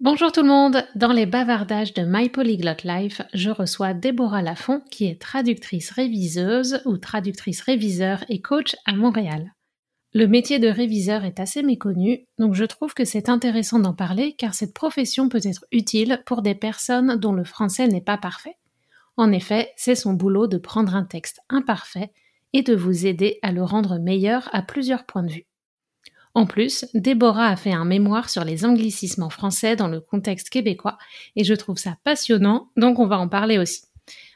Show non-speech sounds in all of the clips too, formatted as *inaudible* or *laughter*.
Bonjour tout le monde, dans les bavardages de My Polyglot Life, je reçois Déborah Lafont qui est traductrice réviseuse ou traductrice réviseur et coach à Montréal. Le métier de réviseur est assez méconnu, donc je trouve que c'est intéressant d'en parler car cette profession peut être utile pour des personnes dont le français n'est pas parfait. En effet, c'est son boulot de prendre un texte imparfait et de vous aider à le rendre meilleur à plusieurs points de vue. En plus, Déborah a fait un mémoire sur les anglicismes en français dans le contexte québécois et je trouve ça passionnant, donc on va en parler aussi.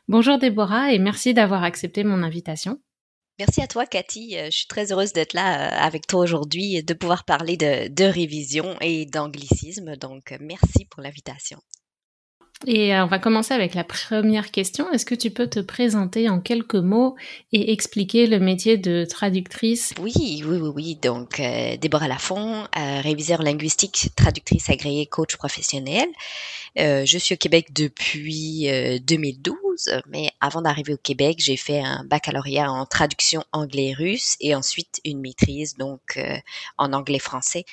Bonjour Déborah et merci d'avoir accepté mon invitation. Merci à toi, Cathy. Euh, je suis très heureuse d'être là euh, avec toi aujourd'hui et de pouvoir parler de, de révision et d'anglicisme. Donc, merci pour l'invitation. Et euh, on va commencer avec la première question. Est-ce que tu peux te présenter en quelques mots et expliquer le métier de traductrice? Oui, oui, oui, oui. Donc, euh, Déborah Lafont, euh, réviseur linguistique, traductrice agréée, coach professionnel. je suis au Québec depuis 2012, mais avant d'arriver au Québec, j'ai fait un baccalauréat en traduction anglais-russe et ensuite une maîtrise donc en anglais-français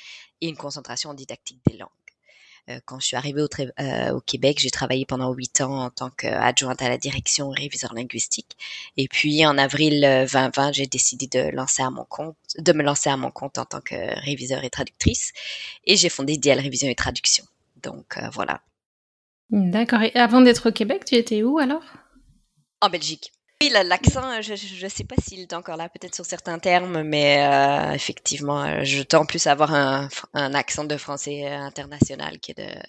et une concentration en didactique des langues. Euh, quand je suis arrivée au, euh, au Québec, j'ai travaillé pendant huit ans en tant qu'adjointe à la direction réviseur linguistique. Et puis en avril 2020, euh, j'ai décidé de lancer à mon compte, de me lancer à mon compte en tant que réviseur et traductrice. Et j'ai fondé Dial Révision et Traduction. Donc voilà. D'accord. Et avant d'être au Québec, tu étais où alors? En Belgique. Oui, l'accent, je ne sais pas s'il est encore là, peut-être sur certains termes, mais euh, effectivement, euh, je tends plus à avoir un, un, accent de français euh, international qui est de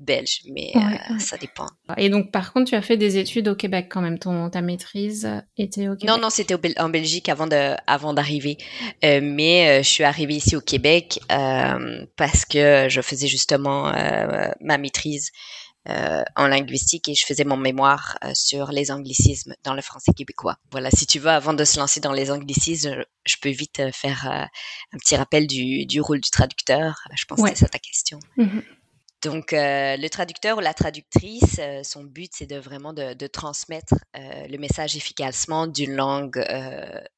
belge, mais ça dépend. Et donc, par contre, tu as fait des études au Québec quand même, ton, ta maîtrise était au Québec? Non, non, c'était en Belgique avant de, avant d'arriver, mais je suis arrivée ici au Québec parce que je faisais justement ma maîtrise euh, en linguistique et je faisais mon mémoire euh, sur les anglicismes dans le français québécois. Voilà, si tu veux, avant de se lancer dans les anglicismes, je, peux vite euh, faire un petit rappel du, du, rôle du traducteur. Je pense que c'est ça ta question. Mm-hmm. Donc, le traducteur ou la traductrice, son but, c'est de vraiment de, de transmettre le message efficacement d'une langue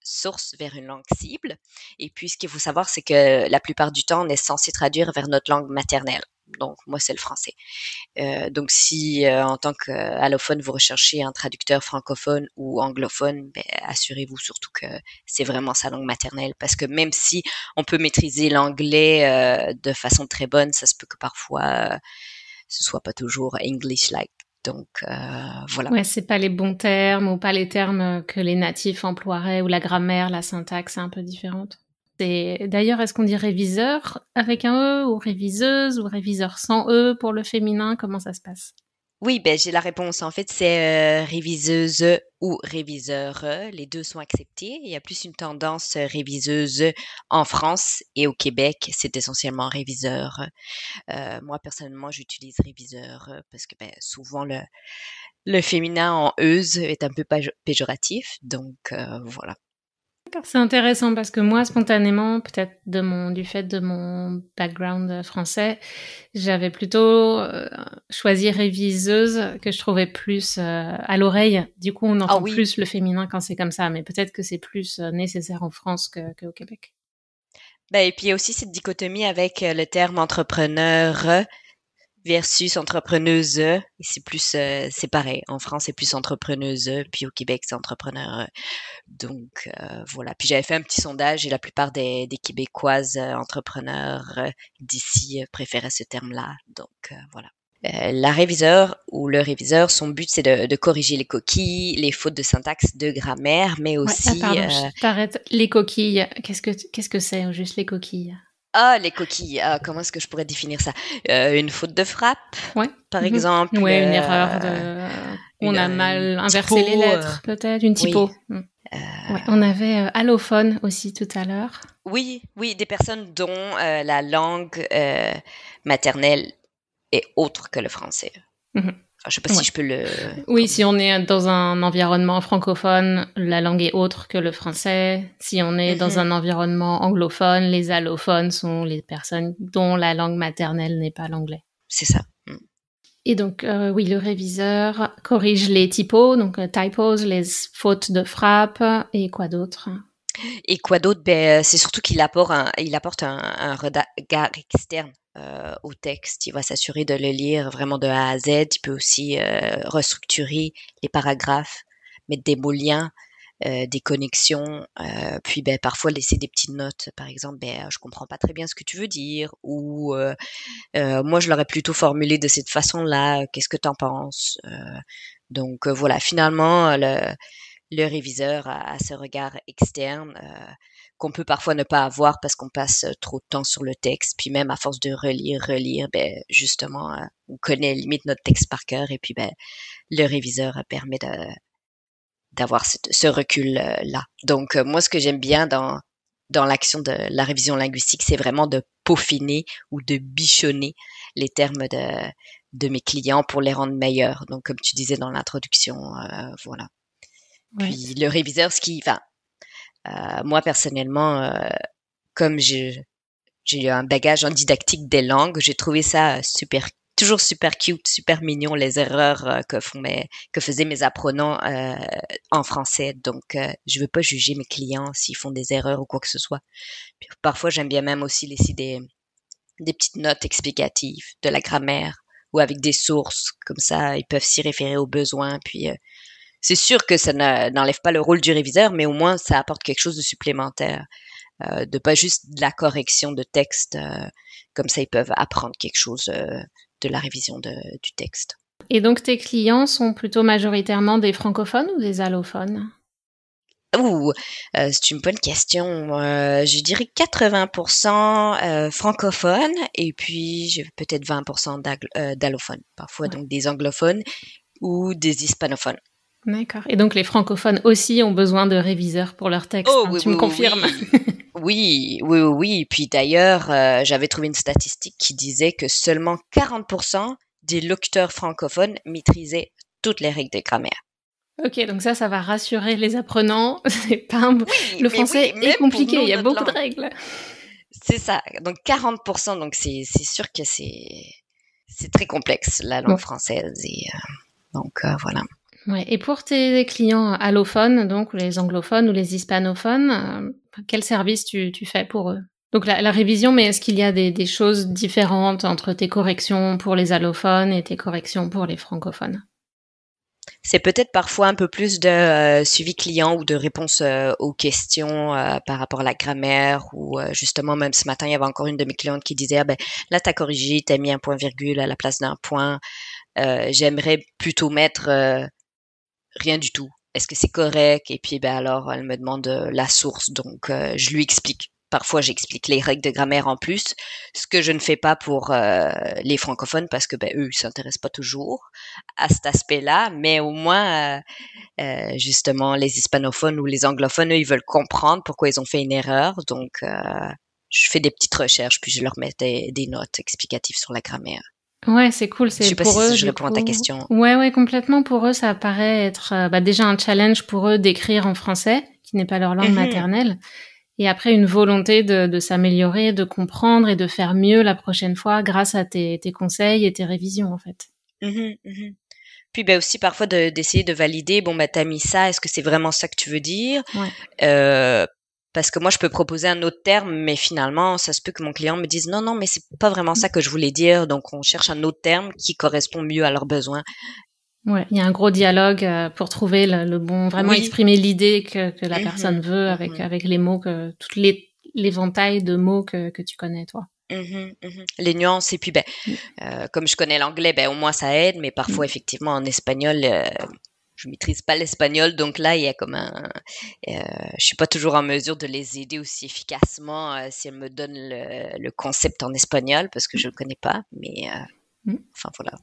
source vers une langue cible. Et puis, ce qu'il faut savoir, c'est que la plupart du temps, on est censé traduire vers notre langue maternelle. Donc moi c'est le français. Euh, donc si euh, en tant qu'allophone vous recherchez un traducteur francophone ou anglophone, ben, assurez-vous surtout que c'est vraiment sa langue maternelle parce que même si on peut maîtriser l'anglais euh, de façon très bonne, ça se peut que parfois ce soit pas toujours English-like. Donc voilà. Ouais, c'est pas les bons termes ou pas les termes que les natifs emploieraient ou la grammaire, la syntaxe est un peu différente. D'ailleurs, est-ce qu'on dit réviseur avec un E ou réviseuse ou réviseur sans E pour le féminin? Comment ça se passe? Oui, ben, j'ai la réponse. En fait, c'est euh, réviseuse ou réviseur. Les deux sont acceptés. Il y a plus une tendance euh, réviseuse en France et au Québec, c'est essentiellement réviseur. Euh, moi, personnellement, j'utilise réviseur parce que ben, souvent le, le féminin en euse est un peu péjoratif. Donc, voilà. D'accord, c'est intéressant parce que moi, spontanément, peut-être de mon, du fait de mon background français, j'avais plutôt euh, choisi réviseuse que je trouvais plus euh, à l'oreille. Du coup, on entend ah plus le féminin quand c'est comme ça, mais peut-être que c'est plus euh, nécessaire en France qu'au Québec. Ben, et puis il y a aussi cette dichotomie avec le terme entrepreneur versus entrepreneuse. C'est plus, euh, c'est pareil. En France, c'est plus entrepreneuse, puis au Québec, c'est entrepreneur. Donc euh, voilà. Puis j'avais fait un petit sondage et la plupart des, des Québécoises euh, entrepreneurs d'ici préféraient ce terme-là. Donc voilà. la réviseur ou le réviseur, son but c'est de, de, corriger les coquilles, les fautes de syntaxe, de grammaire, mais aussi. Ouais, pardon, Les coquilles. Qu'est-ce que qu'est-ce que c'est juste les coquilles? Ah, les coquilles. Ah, comment est-ce que je pourrais définir ça? Euh, Une faute de frappe, ouais. par mhm. exemple. Oui, une erreur de... On a mal inversé les lettres, euh, peut-être, une typo. Mm. Ouais, on avait allophone aussi tout à l'heure. Oui, oui, des personnes dont la langue maternelle est autre que le français. Mhm. Je je sais pas si je peux le. Oui, si on est dans un environnement francophone, la langue est autre que le français. Si on est dans mhm. un environnement anglophone, les allophones sont les personnes dont la langue maternelle n'est pas l'anglais. C'est ça. Mm. Et donc, euh, oui, le réviseur corrige les typos, donc euh, typos, les fautes de frappe et quoi d'autre? Et quoi d'autre? Ben, C'est surtout qu'il apporte un, il apporte un regard externe euh, au texte. Il va s'assurer de le lire vraiment de A à Z. Il peut aussi euh, restructurer les paragraphes, mettre des mots liens, euh, des connexions, puis ben, parfois laisser des petites notes. Par exemple, ben, je comprends pas très bien ce que tu veux dire, ou moi je l'aurais plutôt formulé de cette façon-là. Qu'est-ce que tu en penses Donc voilà, finalement le, réviseur a, a, ce regard externe qu'on peut parfois ne pas avoir parce qu'on passe euh, trop de temps sur le texte. Puis même à force de relire, relire, ben justement, euh, on connaît limite notre texte par cœur et puis ben le réviseur permet de d'avoir ce, recul euh, là. Donc moi, ce que j'aime bien dans dans l'action de la révision linguistique, c'est vraiment de peaufiner ou de bichonner les termes de de mes clients pour les rendre meilleurs. Donc comme tu disais dans l'introduction, voilà. Puis le réviseur, ce qui, enfin, euh, moi personnellement, euh, comme j'ai j'ai un bagage en didactique des langues, j'ai trouvé ça super toujours super cute, super mignon les erreurs euh, que font mes que faisaient mes apprenants euh, en français. Donc euh, je veux pas juger mes clients s'ils font des erreurs ou quoi que ce soit. Puis, parfois j'aime bien même aussi laisser des des petites notes explicatives de la grammaire ou avec des sources comme ça ils peuvent s'y référer aux besoins puis c'est sûr que ça n'enlève pas le rôle du réviseur, mais au moins ça apporte quelque chose de supplémentaire. Euh, de pas juste de la correction de texte, euh, comme ça ils peuvent apprendre quelque chose euh, de la révision de, du texte. Et donc tes clients sont plutôt majoritairement des francophones ou des allophones? Ouh, c'est une bonne question. je dirais 80% francophones et puis j'ai peut-être 20% d'allophones, parfois donc des anglophones ou des hispanophones. D'accord. Et donc les francophones aussi ont besoin de réviseurs pour leurs textes. Oh, hein, tu me confirmes Oui, oui, oui, oui. Puis d'ailleurs, euh, j'avais trouvé une statistique qui disait que seulement 40% des locuteurs francophones maîtrisaient toutes les règles de grammaire. Ok, donc ça, ça va rassurer les apprenants. *laughs* C'est pas le français est compliqué, il y a beaucoup de règles. C'est ça. Donc 40%, donc c'est sûr que c'est c'est très complexe la langue française et euh, donc euh, voilà. Et pour tes clients allophones, donc les anglophones ou les hispanophones, euh, quel service tu, fais pour eux? Donc la, révision, mais est-ce qu'il y a des, des, choses différentes entre tes corrections pour les allophones et tes corrections pour les francophones? C'est peut-être parfois un peu plus de euh, suivi client ou de réponse euh, aux questions par rapport à la grammaire ou justement même ce matin il y avait encore une de mes clientes qui disait ah ben là t'as corrigé t'as mis un point virgule à la place d'un point. J'aimerais plutôt mettre rien du tout. Est-ce que c'est correct? Et puis ben alors elle me demande euh, la source, donc euh, je lui explique. Parfois j'explique les règles de grammaire en plus, ce que je ne fais pas pour euh, les francophones parce que ben eux ils s'intéressent pas toujours à cet aspect-là, mais au moins justement les hispanophones ou les anglophones eux ils veulent comprendre pourquoi ils ont fait une erreur, donc je fais des petites recherches puis je leur mets des notes explicatives sur la grammaire. Ouais, c'est cool. C'est je sais pas pour si eux. je réponds à ta question. Ouais, ouais, complètement. Pour eux, ça paraît être euh, bah, déjà un challenge pour eux d'écrire en français, qui n'est pas leur langue mmh maternelle. Et après, une volonté de, de s'améliorer, de comprendre et de faire mieux la prochaine fois grâce à tes, tes conseils et tes révisions, en fait. Mmh mmh Puis ben aussi parfois d'essayer de, valider, bon, bah, t'as mis ça, est-ce que c'est vraiment ça que tu veux dire? Ouais. euh, parce que moi, je peux proposer un autre terme, mais finalement, ça se peut que mon client me dise non, non, mais c'est pas vraiment ça que je voulais dire. Donc, on cherche un autre terme qui correspond mieux à leurs besoins. Ouais, il y a un gros dialogue euh, pour trouver le, bon, vraiment exprimer l'idée que, que, la mmh personne veut avec mmh avec les mots que toutes les l'éventail de mots que, que tu connais toi. Mmh les nuances et puis ben euh, comme je connais l'anglais ben au moins ça aide mais parfois effectivement en espagnol euh, je maîtrise pas l'espagnol, donc là, il y a comme un, euh, je suis pas toujours en mesure de les aider aussi efficacement euh, si elles me donnent le, concept en espagnol parce que je le connais pas, mais euh, mm. enfin voilà.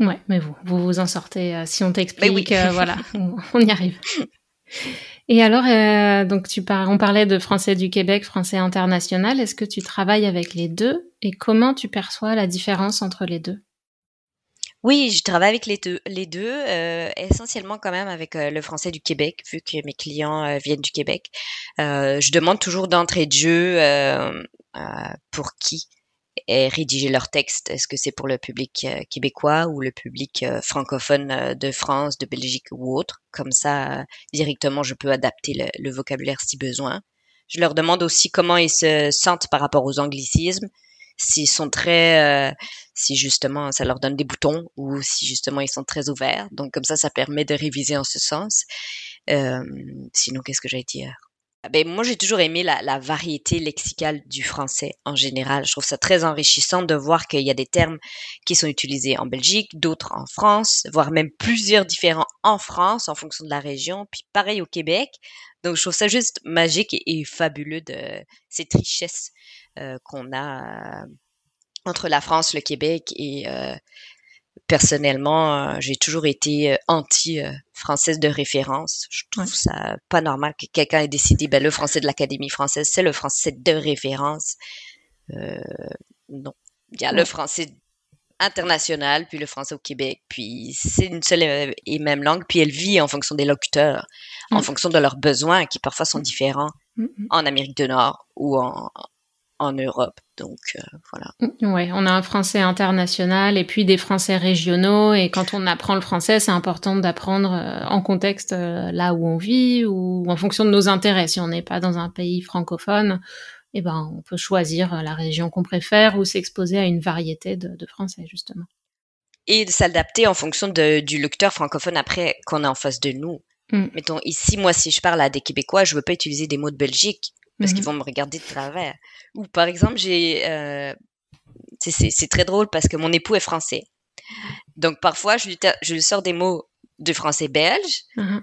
Ouais, mais vous, vous vous en sortez. Euh, si on t'explique, voilà, *laughs* on, y arrive. Et alors, donc tu par... on parlait de français du Québec, français international. Est-ce que tu travailles avec les deux et comment tu perçois la différence entre les deux? Oui, je travaille avec les deux, les deux euh, essentiellement quand même avec euh, le français du Québec, vu que mes clients euh, viennent du Québec. je demande toujours d'entrée de jeu pour qui est rédigé leur texte. Est-ce que c'est pour le public québécois ou le public francophone de France, de Belgique ou autre? Comme ça, directement, je peux adapter le vocabulaire si besoin. Je leur demande aussi comment ils se sentent par rapport aux anglicismes s'ils sont très, euh, si justement ça leur donne des boutons ou si justement ils sont très ouverts. Donc comme ça, ça permet de réviser en ce sens. Sinon, qu'est-ce que j'allais dire? Ben, moi, j'ai toujours aimé la, variété lexicale du français en général. Je trouve ça très enrichissant de voir qu'il y a des termes qui sont utilisés en Belgique, d'autres en France, voire même plusieurs différents en France en fonction de la région, puis pareil au Québec. Donc, je trouve ça juste magique et, fabuleux de cette richesse qu'on a euh, entre la France, le Québec et euh, personnellement, j'ai toujours été anti-française de référence. Je trouve ça pas normal que quelqu'un ait décidé, ben, le français de l'Académie française, c'est le français de référence. non. Il y a le français international, puis le français au Québec, puis c'est une seule et même langue, puis elle vit en fonction des locuteurs, en fonction de leurs besoins qui parfois sont différents mm, mm. en Amérique du Nord ou en, en Europe. Donc euh, voilà. Ouais, on a un français international et puis des français régionaux. Et quand on apprend le français, c'est important d'apprendre euh, en contexte euh, là où on vit ou en fonction de nos intérêts. Si on n'est pas dans un pays francophone, eh ben, on peut choisir la région qu'on préfère ou s'exposer à une variété de, français, justement. Et de s'adapter en fonction du lecteur francophone après qu'on est en face de nous. Mm. Mettons, ici, moi, si je parle à des Québécois, je veux pas utiliser des mots de Belgique parce qu'ils mm-hmm. vont me regarder de travers. Ou par exemple, j'ai, euh, c'est très drôle parce que mon époux est français. Donc parfois, je lui, je lui sors des mots de français belge. Mm-hmm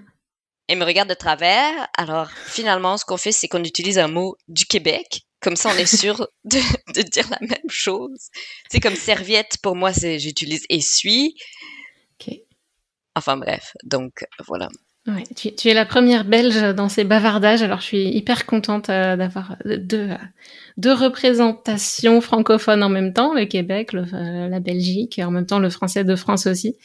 et me regarde de travers. Alors finalement, ce qu'on fait, c'est qu'on utilise un mot du Québec. Comme ça, on est sûr *laughs* de, de dire la même chose. C'est comme serviette, pour moi, j'utilise essuie. Enfin bref, donc voilà. Tu, es la première Belge dans ces bavardages, alors je suis hyper contente euh, d'avoir deux, deux représentations francophones en même temps, le Québec, euh, la Belgique, et en même temps le français de France aussi.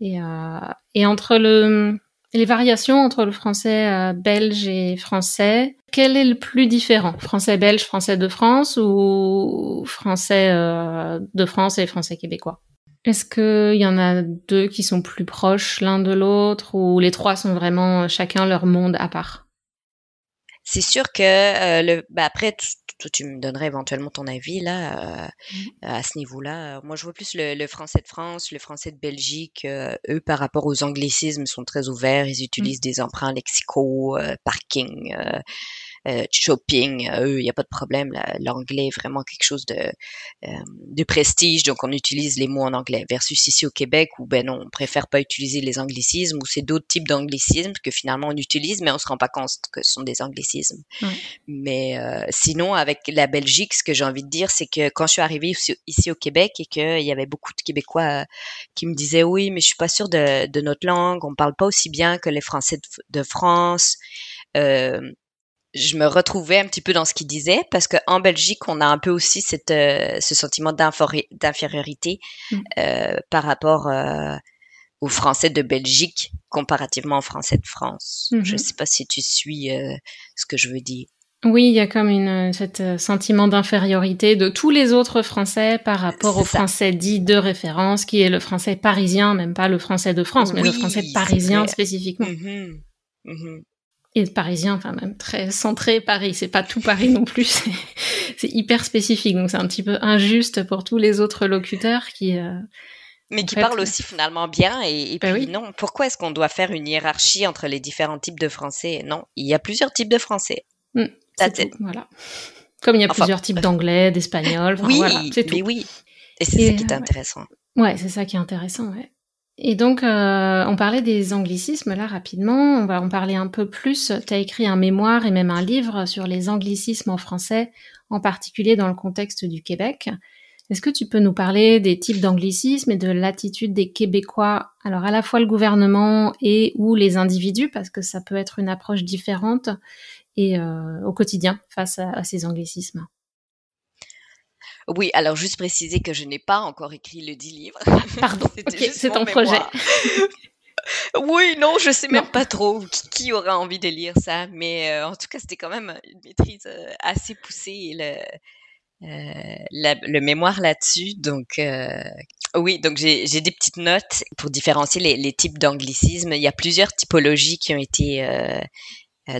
Et, euh, entre le, les variations entre le français euh, belge et français, quel est le plus différent? Français belge, français de France ou français euh, de France et français québécois? Est-ce qu'il y en a deux qui sont plus proches l'un de l'autre ou les trois sont vraiment chacun leur monde à part? C'est sûr que euh, le, bah après, tu me donnerais éventuellement ton avis là euh, mmh. à ce niveau-là. Moi, je vois plus le, français de France, le français de Belgique. Euh, eux, par rapport aux anglicismes, sont très ouverts. Ils mmh. utilisent des emprunts lexicaux, parking euh, shopping, eux, il n'y a pas de problème. L'anglais est vraiment quelque chose de, euh, de prestige, donc on utilise les mots en anglais. Versus ici au Québec, où ben non, on préfère pas utiliser les anglicismes, ou c'est d'autres types d'anglicismes que finalement on utilise, mais on se rend pas compte que ce sont des anglicismes. Mais euh, sinon, avec la Belgique, ce que j'ai envie de dire, c'est que quand je suis arrivée ici, au Québec et qu'il y avait beaucoup de Québécois qui me disaient oui, mais je suis pas sûre de, de notre langue, on parle pas aussi bien que les Français de, de France. Euh, je me retrouvais un petit peu dans ce qu'il disait parce qu'en Belgique, on a un peu aussi cette, euh, ce sentiment d'infériorité mmh. euh, par rapport euh, au français de Belgique comparativement au français de France. Je ne Mhm. sais pas si tu suis ce que je veux dire. Oui, il y a comme une sentiment d'infériorité de tous les autres français par rapport au ça. français dit de référence, qui est le français parisien, même pas le français de France, mais le français parisien spécifiquement. Mhm. Et parisien, enfin même très centré Paris. C'est pas tout Paris non plus. *laughs* C'est, hyper spécifique, donc c'est un petit peu injuste pour tous les autres locuteurs qui. euh, Mais qui fait, parlent aussi finalement bien. Et, et Ben puis oui. non, pourquoi est-ce qu'on doit faire une hiérarchie entre les différents types de français? Non, il y a plusieurs types de français. That's c'est voilà. Comme il y a Enfin, plusieurs types d'anglais, d'espagnol, enfin, oui, voilà, c'est tout. mais oui. Et c'est ça qui est euh, ouais. intéressant. Ouais, c'est ça qui est intéressant, ouais. Et donc, euh, on parlait des anglicismes là rapidement. On va en parler un peu plus. Tu as écrit un mémoire et même un livre sur les anglicismes en français, en particulier dans le contexte du Québec. Est-ce que tu peux nous parler des types d'anglicismes et de l'attitude des Québécois, alors à la fois le gouvernement et ou les individus, parce que ça peut être une approche différente et euh, au quotidien face à, à ces anglicismes? Oui, alors juste préciser que je n'ai pas encore écrit le 10 livres. Pardon, *laughs* ok, juste c'est ton projet. oui, non, je sais même Non. pas trop qui, qui aura envie de lire ça, mais euh, en tout cas, c'était quand même une maîtrise euh, assez poussée le, euh, la- le mémoire là-dessus. Donc, euh, oui, donc j'ai j'ai des petites notes pour différencier les, les types d'anglicisme. Il y a plusieurs typologies qui ont été euh,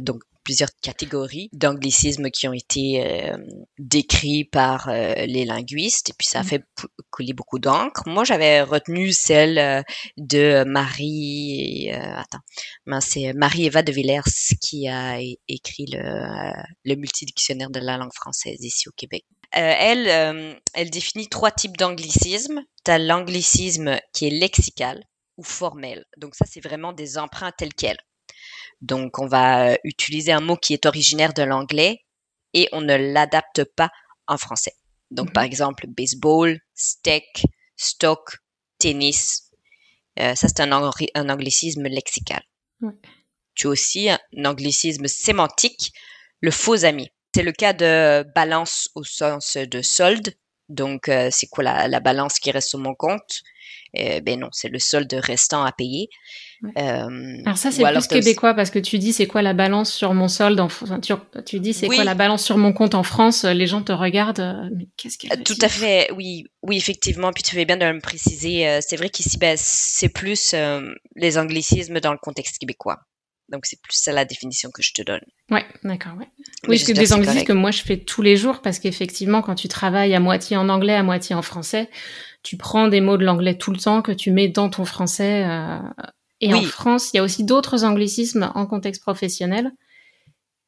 donc plusieurs catégories d'anglicismes qui ont été euh, décrits par euh, les linguistes et puis ça a Mhm. fait couler beaucoup d'encre. Moi, j'avais retenu celle euh, de Marie, euh, attends, c'est Marie-Eva de Villers qui a écrit le, le multidictionnaire de la langue française ici au Québec. Euh, elle, euh, elle définit trois types d'anglicisme. Tu as l'anglicisme qui est lexical ou formel. Donc ça, c'est vraiment des emprunts tels quels. Donc, on va utiliser un mot qui est originaire de l'anglais et on ne l'adapte pas en français. Donc, Mhm. par exemple, baseball, steak, stock, tennis. Euh, ça, c'est un, anglicisme lexical. Tu as aussi un anglicisme sémantique, le faux ami. C'est le cas de balance au sens de solde. Donc, euh, c'est quoi la, la balance qui reste sur mon compte? Euh, ben non, c'est le solde restant à payer. Ouais. Euh, Alors ça, c'est plus québécois parce que tu dis c'est quoi la balance sur mon solde en enfin, tu, tu dis c'est Oui. quoi la balance sur mon compte en France, les gens te regardent euh, mais qu'est-ce qu'elle Euh, Tout à fait, oui, oui, effectivement. Puis tu fais bien de me préciser. euh, c'est vrai qu'ici, ben, c'est plus euh, les anglicismes dans le contexte québécois. Donc c'est plus ça la définition que je te donne. Ouais, d'accord, ouais. Mais Oui, des que c'est anglicismes que moi je fais tous les jours parce qu'effectivement quand tu travailles à moitié en anglais, à moitié en français, tu prends des mots de l'anglais tout le temps que tu mets dans ton français euh, et en. France, il y a aussi d'autres anglicismes en contexte professionnel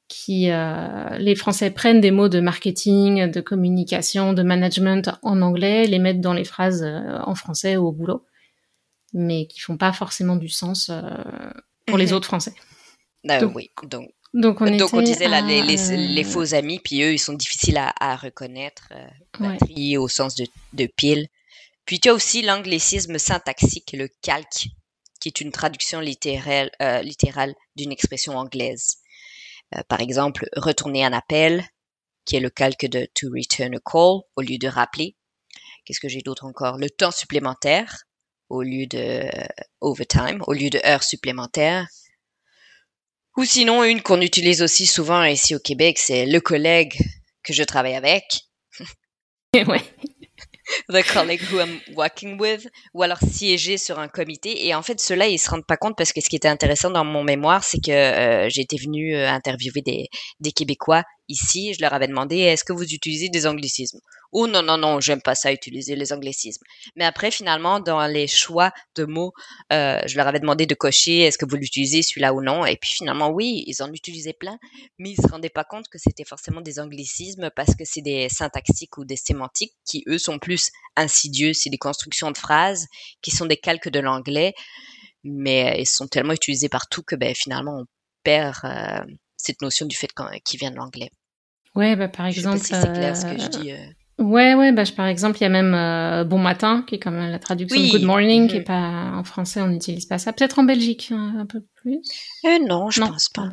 qui euh, les Français prennent des mots de marketing, de communication, de management en anglais, les mettent dans les phrases euh, en français ou au boulot, mais qui font pas forcément du sens euh, pour les Mhm. autres Français. Euh, Donc, oui, donc, Donc on, donc on était disait là, les, à, les, les euh, faux amis, puis eux, ils sont difficiles à, à reconnaître, euh, ouais. batterie au sens de, de pile. Puis tu as aussi l'anglicisme syntaxique, le calque, qui est une traduction littérale, euh, littérale d'une expression anglaise. Euh, par exemple, retourner un appel, qui est le calque de to return a call au lieu de rappeler. Qu'est-ce que j'ai d'autre encore? Le temps supplémentaire au lieu de euh, overtime, au lieu de heures supplémentaires. Ou sinon, une qu'on utilise aussi souvent ici au Québec, c'est le collègue que je travaille avec. *laughs* ouais. the colleague who I'm working with, ou alors siéger sur un comité. Et en fait, ceux-là, ils se rendent pas compte parce que ce qui était intéressant dans mon mémoire, c'est que euh, été venue euh, interviewer des, des Québécois ici. Je leur avais demandé, est-ce que vous utilisez des anglicismes? Oh non, non, non, j'aime pas ça, utiliser les anglicismes. Mais après, finalement, dans les choix de mots, euh, je leur avais demandé de cocher, est-ce que vous l'utilisez celui-là ou non? Et puis finalement, oui, ils en utilisaient plein, mais ils se rendaient pas compte que c'était forcément des anglicismes parce que c'est des syntaxiques ou des sémantiques qui, eux, sont plus insidieux. C'est des constructions de phrases qui sont des calques de l'anglais, mais ils sont tellement utilisés partout que ben, finalement, on perd euh, cette notion du fait qu'on- qu'ils viennent de l'anglais. Ouais, bah, par Je sais pas exemple. si c'est clair ce que je euh, dis. euh. Ouais, ouais, bah, je- par exemple, il y a même euh, Bon Matin, qui est comme la traduction Oui. de Good Morning, qui est pas en français, on n'utilise pas ça. Peut-être en Belgique, hein, un peu plus. Euh, non, je non, pense pas en.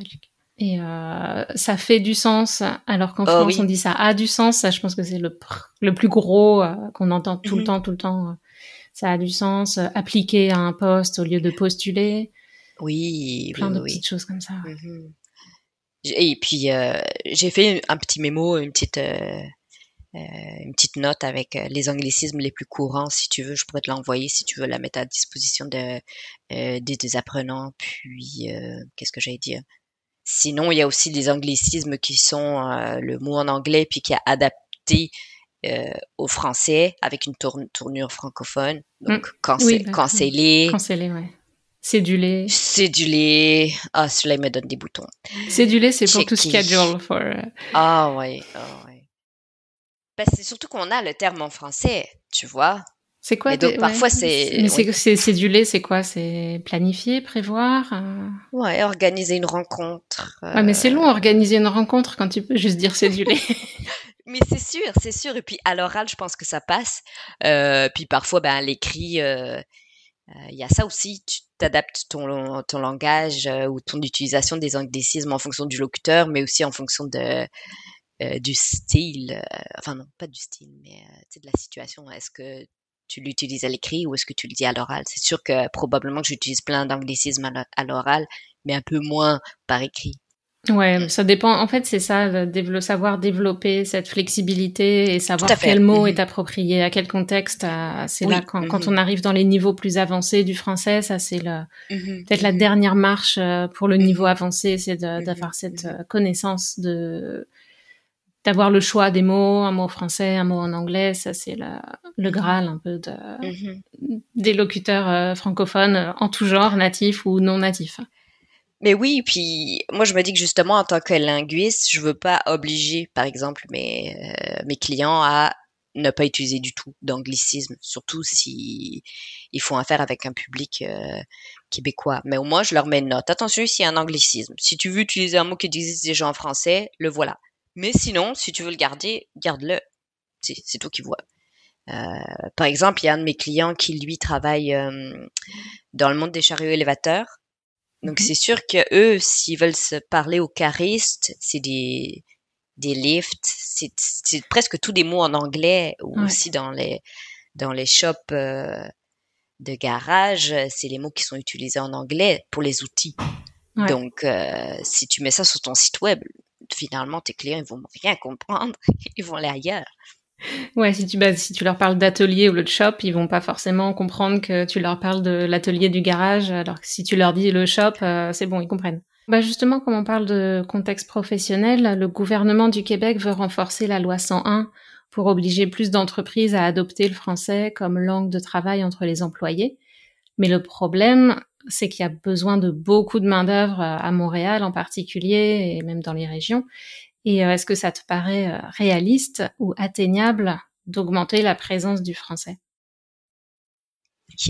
Et euh, ça fait du sens, alors qu'en Oh, France, oui. on dit ça a du sens. Ça, je pense que c'est le, le plus gros euh, qu'on entend tout le Mhm. temps, tout le temps. euh, ça a du sens. Appliquer à un poste au lieu de postuler. Oui, plein oui, de petites choses comme ça. Mhm. Et puis j'ai fait un petit mémo, une petite euh, une petite note avec euh, les anglicismes les plus courants, si tu veux. Je pourrais te l'envoyer si tu veux la mettre à disposition de, euh, des, apprenants. Puis, qu'est-ce que j'allais dire? Sinon, il y a aussi des anglicismes qui sont le mot en anglais puis qui a adapté au français avec une tournure francophone. Donc, mmh. bah, cancellé. Cancellé, ouais. Cédulé. Cédulé. Ah, cela me donne des boutons. Cédulé, c'est pour tout schedule. For, Ah, ouais. Ah, ouais. Ben, c'est surtout qu'on a le terme en français, tu vois. C'est quoi donc, parfois, c'est. Mais c'est cédulé, c'est quoi? C'est planifier, prévoir euh? Ouais, organiser une rencontre. Ouais, mais c'est long, organiser une rencontre quand tu peux juste dire cédulé. *laughs* mais c'est sûr, c'est sûr. Et puis, à l'oral, je pense que ça passe. Euh, puis parfois, ben, à l'écrit, euh, il y a ça aussi. Tu t'adaptes ton, ton langage ou ton utilisation des anglicismes en fonction du locuteur, mais aussi en fonction de euh, du style, euh, enfin non, pas du style, mais euh, de la situation. Est-ce que tu l'utilises à l'écrit ou est-ce que tu le dis à l'oral? C'est sûr que probablement que j'utilise plein d'anglicismes à l'oral, mais un peu moins par écrit. Ouais, mmh. ça dépend. En fait, c'est ça, le savoir développer cette flexibilité et savoir quel mot est mmh approprié à quel contexte. C'est là quand, quand, mmh on arrive dans les niveaux plus avancés du français, ça c'est peut-être la dernière marche pour le niveau avancé, c'est d'avoir cette connaissance de d'avoir le choix des mots, un mot français, un mot en anglais, ça c'est le, graal un peu de, des locuteurs euh, francophones euh, en tout genre, natifs ou non natifs. Mais oui, puis moi je me dis que justement en tant que linguiste, je veux pas obliger, par exemple, mes, euh, mes clients à ne pas utiliser du tout d'anglicisme, surtout si ils font affaire avec un public québécois. Mais au moins je leur mets une note. Attention, ici il y a un anglicisme. Si tu veux utiliser un mot qui existe déjà en français, le voilà. Mais sinon, si tu veux le garder, garde-le. C'est toi qui vois. Euh, par exemple, il y a un de mes clients qui, lui, travaille euh, dans le monde des chariots élévateurs. Donc, c'est sûr que eux, s'ils veulent se parler aux caristes, c'est des, des lifts, c'est presque tous des mots en anglais, ou aussi dans les, dans les shops euh, de garage, c'est les mots qui sont utilisés en anglais pour les outils. Donc, si tu mets ça sur ton site web, finalement, tes clients, ils vont rien comprendre. *laughs* ils vont aller ailleurs. Ouais, si tu, bah, leur parles d'atelier ou le shop, ils vont pas forcément comprendre que tu leur parles de l'atelier du garage, alors que si tu leur dis le shop, euh, c'est bon, ils comprennent. Bah justement, comme on parle de contexte professionnel, le gouvernement du Québec veut renforcer la loi 101 pour obliger plus d'entreprises à adopter le français comme langue de travail entre les employés. Mais le problème, c'est qu'il y a besoin de beaucoup de main-d'œuvre euh, à Montréal en particulier et même dans les régions. Et euh, est-ce que ça te paraît euh, réaliste ou atteignable d'augmenter la présence du français? *laughs*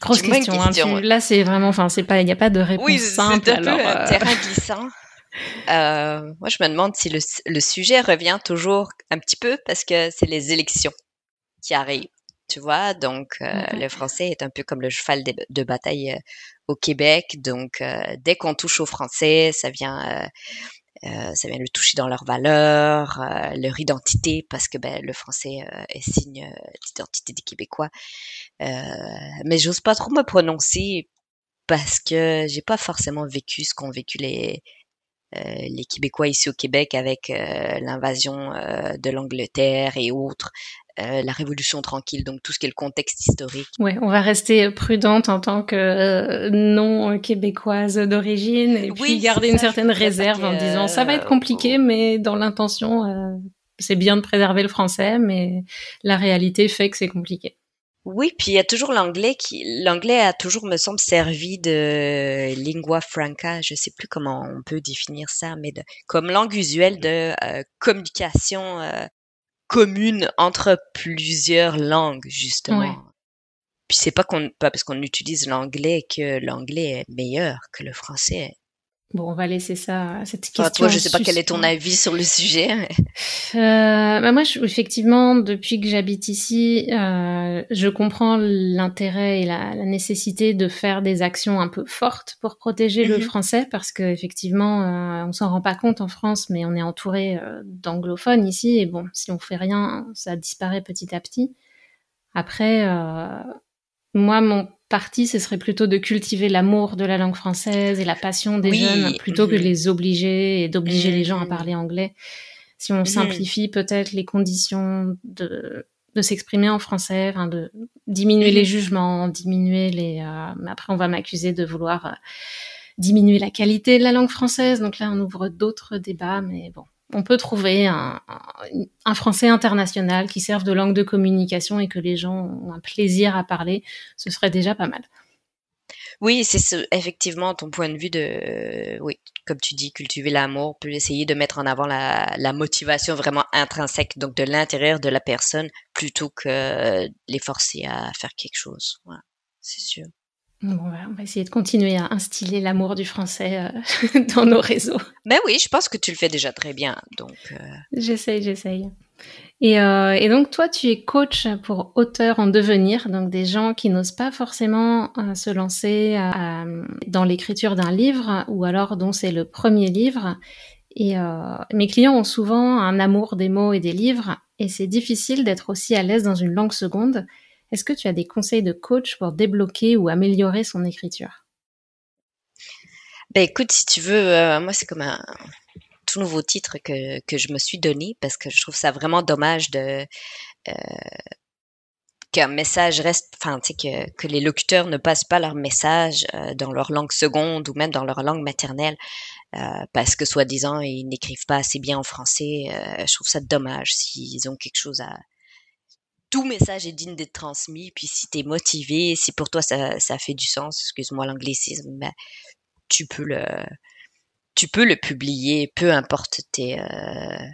Grosse question. Hein, là, c'est vraiment, enfin, c'est pas, il n'y a pas de réponse oui, simple. C'est un peu un terrain glissant. *laughs* moi, je me demande si le, le, sujet revient toujours un petit peu parce que c'est les élections qui arrivent tu vois? Donc, euh, le français est un peu comme le cheval de, bataille euh, au Québec. Donc, euh, dès qu'on touche au français, ça vient, ça vient le toucher dans leurs valeurs, leur identité, parce que ben, le français est signe d'identité des Québécois. mais j'ose pas trop me prononcer parce que j'ai pas forcément vécu ce qu'ont vécu les les Québécois ici au Québec avec l'invasion de l'Angleterre et autres. Euh, la Révolution tranquille, donc tout ce qui est le contexte historique. Ouais, on va rester prudente en tant que euh, non québécoise d'origine et puis garder une certaine réserve en disant ça va être compliqué, mais dans l'intention, euh, c'est bien de préserver le français, mais la réalité fait que c'est compliqué. Oui, puis il y a toujours l'anglais qui, l'anglais a toujours, me semble, servi de lingua franca. Je sais plus comment on peut définir ça, mais de, comme langue usuelle de communication commune entre plusieurs langues, justement. Puis c'est pas qu'on pas parce qu'on utilise l'anglais que l'anglais est meilleur que le français. Bon, on va laisser ça, cette question. Enfin, toi, je sais pas quel est ton avis sur le sujet. Euh, bah moi, je, effectivement, depuis que j'habite ici, euh, je comprends l'intérêt et la, la, nécessité de faire des actions un peu fortes pour protéger le mhm. français, parce que effectivement, euh, on s'en rend pas compte en France, mais on est entouré euh, d'anglophones ici, et bon, si on fait rien, ça disparaît petit à petit. Après, moi, mon parti, ce serait plutôt de cultiver l'amour de la langue française et la passion des jeunes plutôt que de mhm. les obliger et d'obliger les gens à mhm. parler anglais. Si on mhm. simplifie peut-être les conditions de, de s'exprimer en français, de diminuer les jugements, diminuer les. Euh, après, on va m'accuser de vouloir euh, diminuer la qualité de la langue française. Donc là, on ouvre d'autres débats, mais bon, on peut trouver un, français international qui serve de langue de communication et que les gens ont un plaisir à parler, ce serait déjà pas mal. Oui, c'est effectivement ton point de vue de, oui, comme tu dis, cultiver l'amour, puis essayer de mettre en avant la, motivation vraiment intrinsèque, donc de l'intérieur de la personne, plutôt que les forcer à faire quelque chose. C'est sûr. Bon, on va essayer de continuer à instiller l'amour du français euh, *laughs* dans nos réseaux. Ben oui, je pense que tu le fais déjà très bien. Donc, euh... j'essaye, j'essaye. Et, euh, et, donc toi, tu es coach pour auteurs en devenir, donc des gens qui n'osent pas forcément euh, se lancer dans l'écriture d'un livre, ou alors dont c'est le premier livre. Et mes clients ont souvent un amour des mots et des livres, et c'est difficile d'être aussi à l'aise dans une langue seconde. Est-ce que tu as des conseils de coach pour débloquer ou améliorer son écriture? Ben écoute, si tu veux, euh, moi c'est comme un tout nouveau titre que, que je me suis donné parce que je trouve ça vraiment dommage de euh, qu'un message reste, enfin, que, que les locuteurs ne passent pas leur message euh, dans leur langue seconde ou même dans leur langue maternelle parce que soi-disant ils n'écrivent pas assez bien en français. je trouve ça dommage s'ils ont quelque chose à, tout message est digne d'être transmis. Puis si tu es motivé, si pour toi ça, ça fait du sens, excuse-moi l'anglicisme, mais tu peux le tu peux le publier, peu importe tes euh,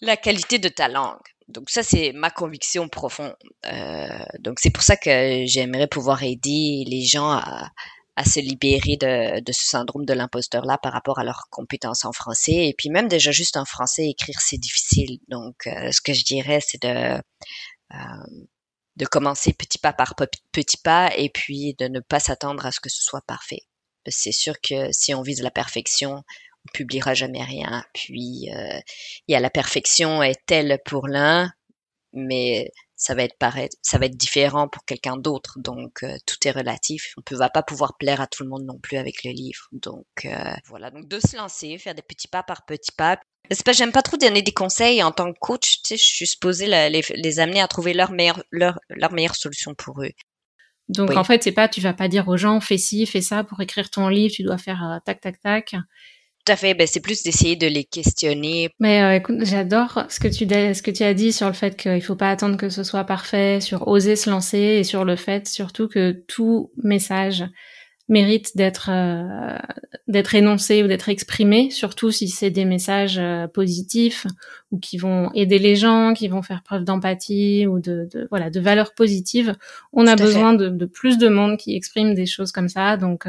la qualité de ta langue. Donc ça c'est ma conviction profonde. Euh, donc c'est pour ça que j'aimerais pouvoir aider les gens à, à se libérer de, de ce syndrome de l'imposteur-là par rapport à leurs compétences en français. Et puis même déjà juste en français, écrire, c'est difficile. Donc, euh, ce que je dirais, c'est de, euh, de commencer petit pas par petit pas et puis de ne pas s'attendre à ce que ce soit parfait. C'est sûr que si on vise la perfection, on publiera jamais rien. Puis, il y a la perfection est telle pour l'un, mais ça va être pareil, ça va être différent pour quelqu'un d'autre. Donc euh, tout est relatif. On ne va pas pouvoir plaire à tout le monde non plus avec le livre. Donc euh, voilà, donc de se lancer, faire des petits pas par petits pas. C'est pas, j'aime pas trop donner des conseils en tant que coach. Tu sais, je suis supposée les, les, amener à trouver leur meilleure leur, leur meilleure solution pour eux. Donc en fait, c'est pas, tu vas pas dire aux gens fais ci, fais ça pour écrire ton livre. Tu dois faire euh, tac tac tac. Tout à fait. Ben, c'est plus d'essayer de les questionner. Mais euh, écoute, j'adore ce que tu ce que tu as dit sur le fait qu'il faut pas attendre que ce soit parfait, sur oser se lancer et sur le fait surtout que tout message mérite d'être euh, d'être énoncé ou d'être exprimé, surtout si c'est des messages euh, positifs ou qui vont aider les gens, qui vont faire preuve d'empathie ou de, de, voilà de valeurs positives. On a besoin de, de, plus de monde qui exprime des choses comme ça, donc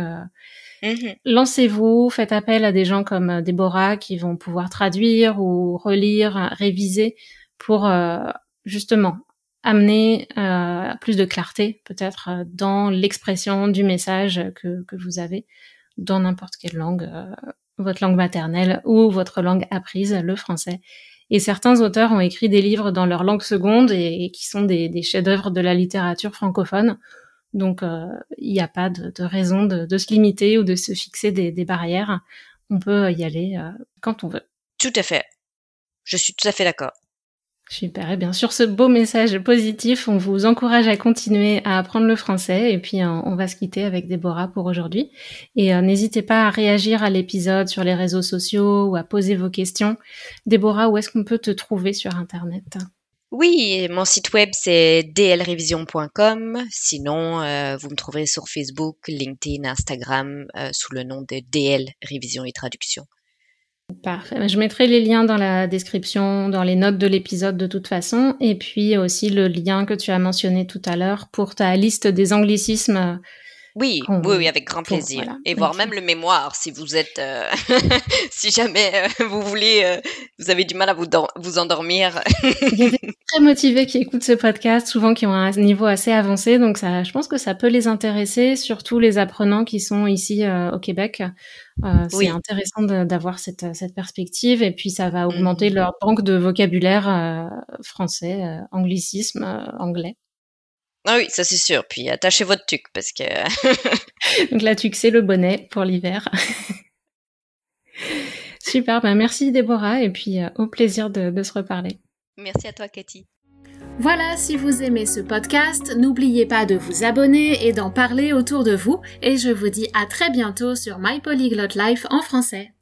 Mhm. Lancez-vous, faites appel à des gens comme euh, Déborah qui vont pouvoir traduire ou relire, réviser pour euh, justement amener euh, plus de clarté peut-être dans l'expression du message que, que vous avez dans n'importe quelle langue, votre langue maternelle ou votre langue apprise, le français. Et certains auteurs ont écrit des livres dans leur langue seconde et, qui sont des, des chefs-d'œuvre de la littérature francophone donc, euh, il n'y a pas de, raison de, se limiter ou de se fixer des, barrières. On peut y aller euh, quand on veut. Tout à fait. Je suis tout à fait d'accord. Super. Et bien sur ce beau message positif, on vous encourage à continuer à apprendre le français et puis on va se quitter avec Déborah pour aujourd'hui. Et euh, n'hésitez pas à réagir à l'épisode sur les réseaux sociaux ou à poser vos questions. Déborah, où est-ce qu'on peut te trouver sur Internet? Oui, mon site web c'est dlrevision.com. Sinon, euh, vous me trouverez sur Facebook, LinkedIn, Instagram euh, sous le nom de DL Révision et Traduction. Parfait. Je mettrai les liens dans la description, dans les notes de l'épisode de toute façon, et puis aussi le lien que tu as mentionné tout à l'heure pour ta liste des anglicismes Oui, oui, oui, avec grand plaisir. Et voire même le mémoire, si vous êtes, euh, *laughs* si jamais euh, vous voulez, euh, vous avez du mal à vous, vous endormir. Il y a des *laughs* très motivés qui écoutent ce podcast, souvent qui ont un niveau assez avancé, donc ça, je pense que ça peut les intéresser, surtout les apprenants qui sont ici au Québec. c'est intéressant d'avoir cette, cette perspective, et puis ça va augmenter mmh. leur banque de vocabulaire français, anglicisme, anglais. Ah oui, ça c'est sûr. Puis attachez votre tuque parce que. *laughs* Donc la tuque, c'est le bonnet pour l'hiver. *laughs* Super, ben merci Déborah et puis euh, au plaisir de, de se reparler. Merci à toi Cathy. Voilà, si vous aimez ce podcast, n'oubliez pas de vous abonner et d'en parler autour de vous et je vous dis à très bientôt sur My Polyglot Life en français.